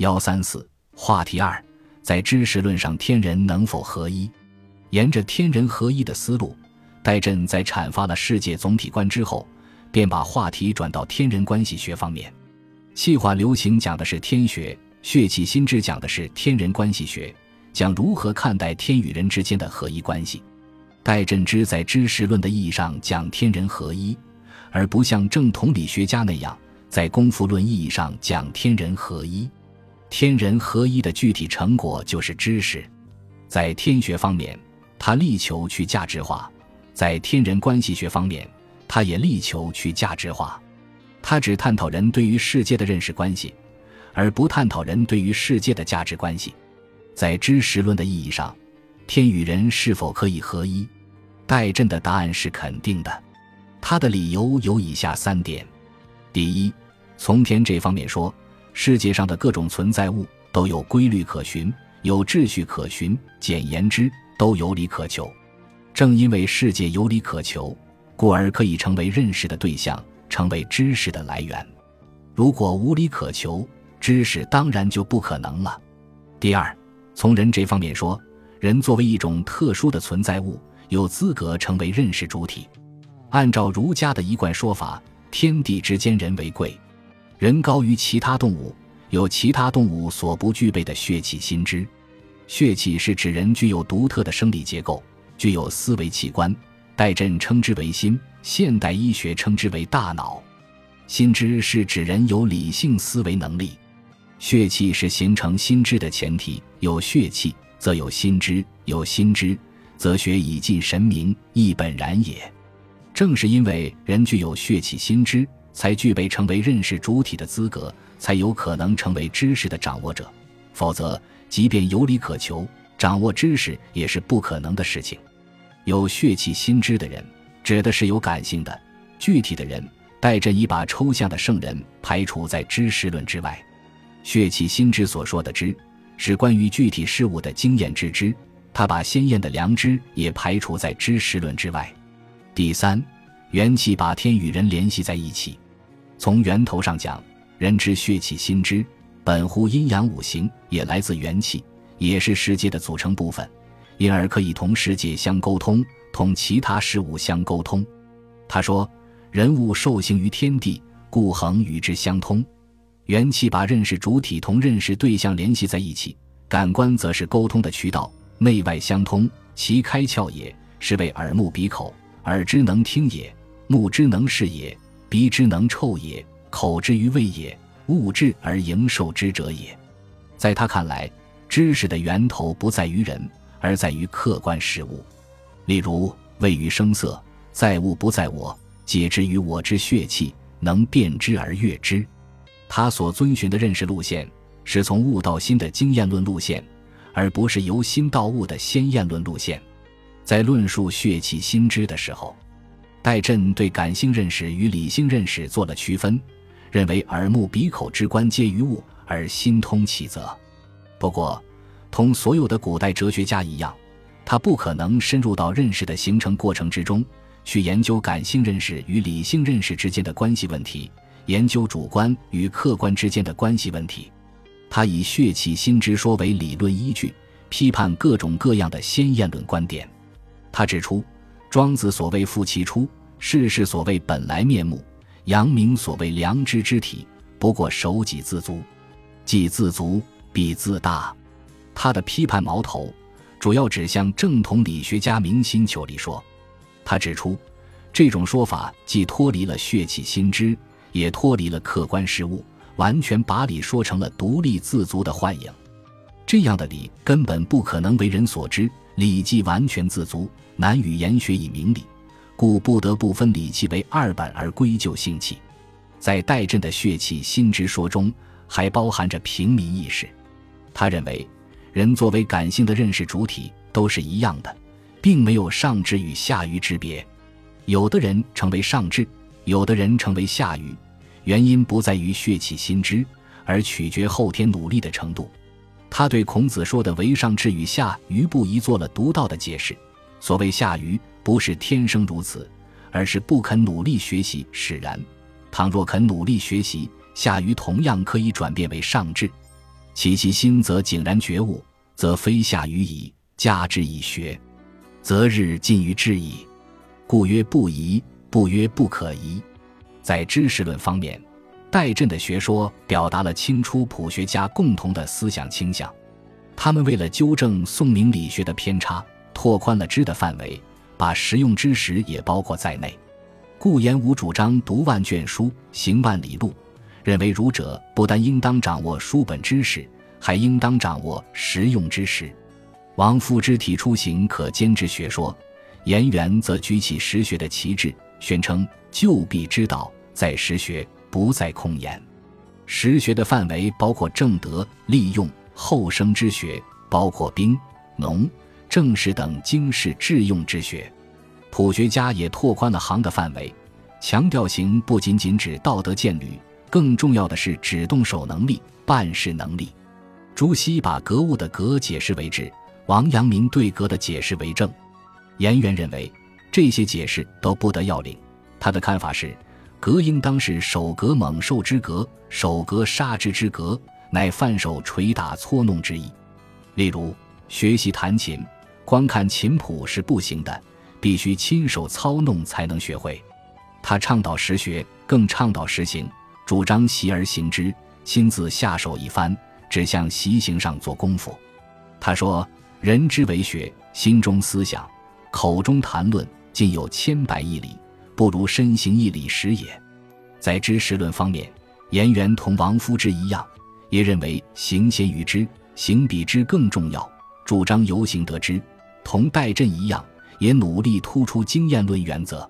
幺三四话题二，在知识论上，天人能否合一？沿着天人合一的思路，戴震在阐发了世界总体观之后，便把话题转到天人关系学方面。气化流行讲的是天学，血气心智讲的是天人关系学，讲如何看待天与人之间的合一关系。戴震之在知识论的意义上讲天人合一，而不像正统理学家那样在功夫论意义上讲天人合一。天人合一的具体成果就是知识。在天学方面，他力求去价值化；在天人关系学方面，他也力求去价值化。他只探讨人对于世界的认识关系，而不探讨人对于世界的价值关系。在知识论的意义上，天与人是否可以合一？戴震的答案是肯定的。他的理由有以下三点：第一，从天这方面说。世界上的各种存在物都有规律可循，有秩序可循，简言之，都有理可求。正因为世界有理可求，故而可以成为认识的对象，成为知识的来源。如果无理可求，知识当然就不可能了。第二，从人这方面说，人作为一种特殊的存在物，有资格成为认识主体。按照儒家的一贯说法，天地之间，人为贵。人高于其他动物，有其他动物所不具备的血气心知。血气是指人具有独特的生理结构，具有思维器官。戴震称之为心，现代医学称之为大脑。心知是指人有理性思维能力。血气是形成心知的前提，有血气则有心知，有心知则学以尽神明，亦本然也。正是因为人具有血气心知。才具备成为认识主体的资格，才有可能成为知识的掌握者。否则，即便有理可求，掌握知识也是不可能的事情。有血气心知的人，指的是有感性的、具体的人。戴震已把抽象的圣人排除在知识论之外。血气心知所说的知，是关于具体事物的经验之知。他把鲜艳的良知也排除在知识论之外。第三。元气把天与人联系在一起，从源头上讲，人之血气心知本乎阴阳五行，也来自元气，也是世界的组成部分，因而可以同世界相沟通，同其他事物相沟通。他说：“人物受形于天地，故恒与之相通。元气把认识主体同认识对象联系在一起，感官则是沟通的渠道，内外相通，其开窍也是为耳目鼻口，耳之能听也。”目之能视也，鼻之能臭也，口之于味也，物质而营受之者也。在他看来，知识的源头不在于人，而在于客观事物。例如，味于声色，在物不在我，皆之于我之血气，能辨之而悦之。他所遵循的认识路线，是从物到心的经验论路线，而不是由心到物的先验论路线。在论述血气心知的时候。戴震对感性认识与理性认识做了区分，认为耳目鼻口之观皆于物，而心通其则。不过，同所有的古代哲学家一样，他不可能深入到认识的形成过程之中去研究感性认识与理性认识之间的关系问题，研究主观与客观之间的关系问题。他以血气心之说为理论依据，批判各种各样的先验论观点。他指出。庄子所谓“复其初”，世事所谓“本来面目”，阳明所谓“良知之体”，不过守己自足，既自足必自大。他的批判矛头主要指向正统理学家明心求理说。他指出，这种说法既脱离了血气心知，也脱离了客观事物，完全把理说成了独立自足的幻影。这样的理根本不可能为人所知，礼记完全自足。难与言学以明理，故不得不分礼气为二本而归咎性气。在戴震的血气心之说中，还包含着平民意识。他认为，人作为感性的认识主体都是一样的，并没有上智与下愚之别。有的人成为上智，有的人成为下愚，原因不在于血气心知，而取决后天努力的程度。他对孔子说的“为上智与下愚不一”做了独到的解释。所谓下愚，不是天生如此，而是不肯努力学习使然。倘若肯努力学习，下愚同样可以转变为上智。其其心则井然觉悟，则非下愚矣。加之以学，则日进于智矣。故曰不疑，不曰不可疑。在知识论方面，戴震的学说表达了清初普学家共同的思想倾向。他们为了纠正宋明理学的偏差，拓宽了知的范围，把实用知识也包括在内。顾炎武主张读万卷书，行万里路，认为儒者不但应当掌握书本知识，还应当掌握实用知识。王夫之提出行可兼之学说，颜元则举起实学的旗帜，宣称就必之道在实学，不在空言。实学的范围包括正德、利用、后生之学，包括兵、农、政事等经世致用之学。普学家也拓宽了行的范围，强调行不仅仅指道德建履，更重要的是指动手能力、办事能力。朱熹把格物的格解释为智。王阳明对格的解释为正，颜渊认为这些解释都不得要领。他的看法是，格应当是手格猛兽之格，手格杀之之格，乃犯手捶打搓弄之意。例如，学习弹琴，光看琴谱是不行的，必须亲手操弄才能学会。他倡导实学，更倡导实行，主张习而行之，亲自下手一番，只向习行上做功夫。他说。人之为学，心中思想，口中谈论，尽有千百亿里，不如身行一礼时也。在知识论方面，颜元同王夫之一样，也认为行先于知，行比知更重要，主张由行得知。同戴震一样，也努力突出经验论原则。